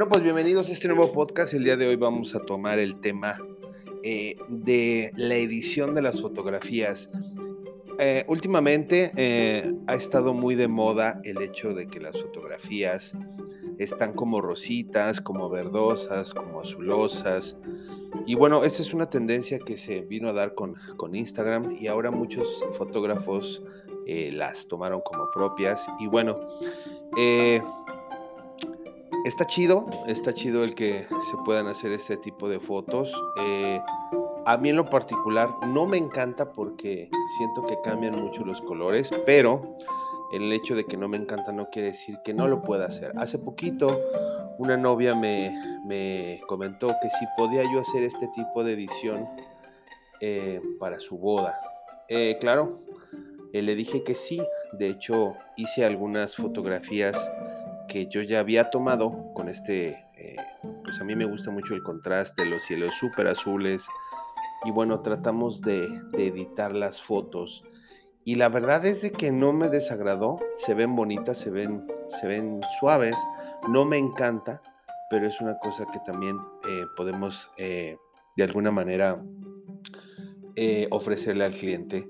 Bueno, pues bienvenidos a este nuevo podcast. El día de hoy vamos a tomar el tema eh, de la edición de las fotografías. Eh, últimamente eh, ha estado muy de moda el hecho de que las fotografías están como rositas, como verdosas, como azulosas. Y bueno, esta es una tendencia que se vino a dar con, con Instagram y ahora muchos fotógrafos las tomaron como propias. Y bueno, está chido, está chido el que se puedan hacer este tipo de fotos. Eh, a mí en lo particular no me encanta porque siento que cambian mucho los colores, pero el hecho de que no me encanta no quiere decir que no lo pueda hacer. Hace poquito una novia me, comentó que si podía yo hacer este tipo de edición eh, para su boda. Eh, claro, le dije que sí. De hecho, hice algunas fotografías que yo ya había tomado con este, eh, pues a mí me gusta mucho el contraste, los cielos súper azules y bueno, tratamos de, editar las fotos. Y la verdad es de que no me desagradó, se ven bonitas, se ven, se ven suaves, no me encanta, pero es una cosa que también eh, podemos eh, de alguna manera ofrecerle al cliente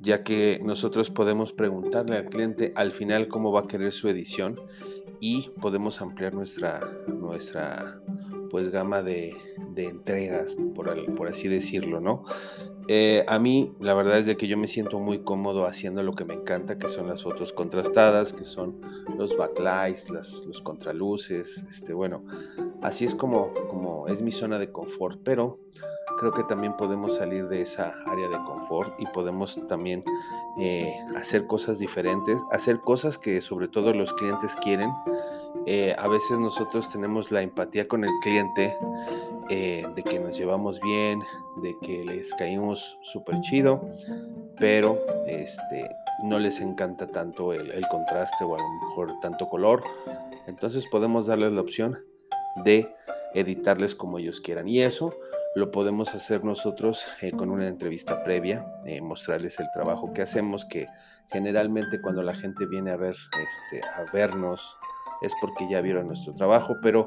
ya que nosotros podemos preguntarle al cliente al final cómo va a querer su edición y podemos ampliar nuestra, nuestra pues gama de, entregas, por, por, así decirlo, ¿no? Eh, a mí la verdad es de que yo me siento muy cómodo haciendo lo que me encanta, que son las fotos contrastadas, que son los backlights, las, los contraluces, este, bueno, así es como, como es mi zona de confort, pero creo que también podemos salir de esa área de confort y podemos también eh, hacer cosas diferentes, hacer cosas que sobre todo los clientes quieren. Eh, a veces nosotros tenemos la empatía con el cliente eh, de que nos llevamos bien, de que les caímos súper chido, pero este, no les encanta tanto el, el contraste o a lo mejor tanto color. Entonces podemos darles la opción de editarles como ellos quieran. Y eso lo podemos hacer nosotros eh, con una entrevista previa, eh, mostrarles el trabajo que hacemos, que generalmente cuando la gente viene a ver, este, a vernos, es porque ya vieron nuestro trabajo, pero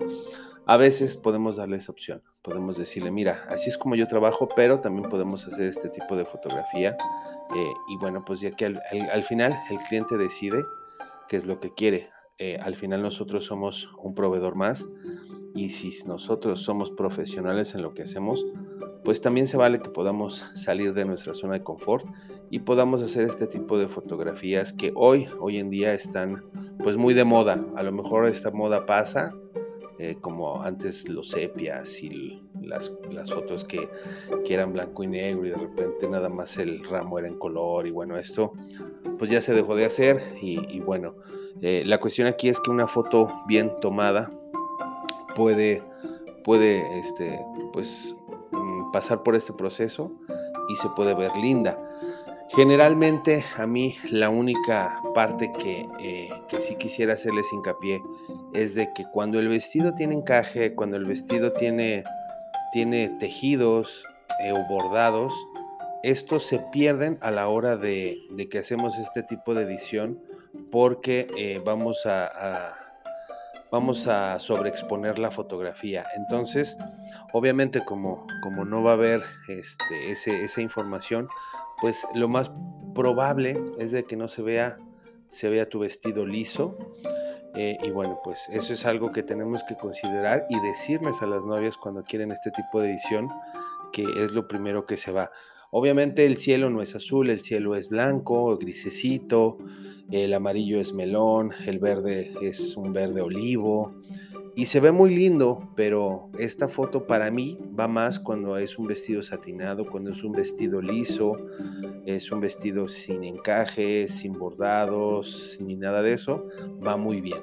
a veces podemos darles opción. Podemos decirle, mira, así es como yo trabajo, pero también podemos hacer este tipo de fotografía. Eh, y bueno, pues ya que al, final el cliente decide qué es lo que quiere. al final nosotros somos un proveedor más y si nosotros somos profesionales en lo que hacemos, pues también se vale que podamos salir de nuestra zona de confort y podamos hacer este tipo de fotografías que hoy, hoy en día están pues muy de moda. A lo mejor esta moda pasa, eh, como antes los sepias y las, las fotos que, que, eran blanco y negro y de repente nada más el ramo era en color y bueno, esto pues ya se dejó de hacer y, bueno, eh, la cuestión aquí es que una foto bien tomada, puede, puede este, pues, mm, pasar por este proceso y se puede ver linda. Generalmente a mí la única parte que, eh, que, sí quisiera hacerles hincapié es de que cuando el vestido tiene encaje, cuando el vestido tiene, tiene tejidos eh, o bordados, estos se pierden a la hora de, que hacemos este tipo de edición porque eh, vamos a vamos a sobreexponer la fotografía. Entonces, obviamente como, como no va a haber este, esa información, pues lo más probable es de que no se vea, se vea tu vestido liso. Eh, y bueno, pues eso es algo que tenemos que considerar y decirles a las novias cuando quieren este tipo de edición, que es lo primero que se va. Obviamente el cielo no es azul, el cielo es blanco, grisecito, el amarillo es melón, el verde es un verde olivo y se ve muy lindo, pero esta foto para mí va más cuando es un vestido satinado, cuando es un vestido liso, es un vestido sin encajes, sin bordados, ni nada de eso, va muy bien.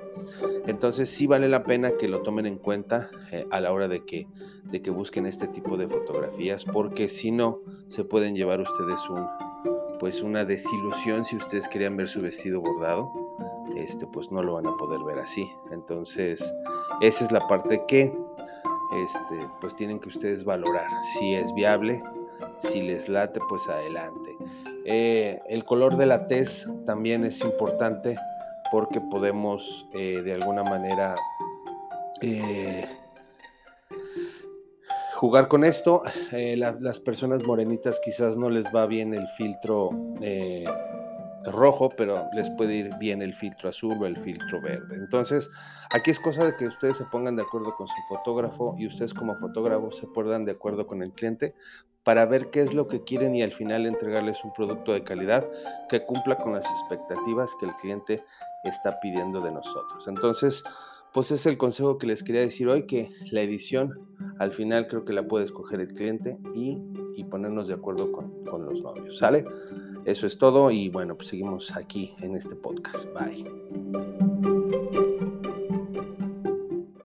Entonces sí vale la pena que lo tomen en cuenta eh, a la hora de que, de que busquen este tipo de fotografías, porque si no, se pueden llevar ustedes un, pues una desilusión si ustedes querían ver su vestido bordado, este, pues no lo van a poder ver así. Entonces, esa es la parte que este, pues tienen que ustedes valorar. Si es viable, si les late, pues adelante. Eh, el color de la tez también es importante porque podemos eh, de alguna manera eh, jugar con esto. Las personas morenitas quizás no les va bien el filtro rojo, pero les puede ir bien el filtro azul o el filtro verde. Entonces, aquí es cosa de que ustedes se pongan de acuerdo con su fotógrafo y ustedes como fotógrafo se pongan de acuerdo con el cliente para ver qué es lo que quieren y al final entregarles un producto de calidad que cumpla con las expectativas que el cliente está pidiendo de nosotros. Entonces, pues es el consejo que les quería decir hoy, que la edición al final creo que la puede escoger el cliente y, ponernos de acuerdo con, con los novios. ¿Sale? Eso es todo y bueno, pues seguimos aquí en este podcast. Bye.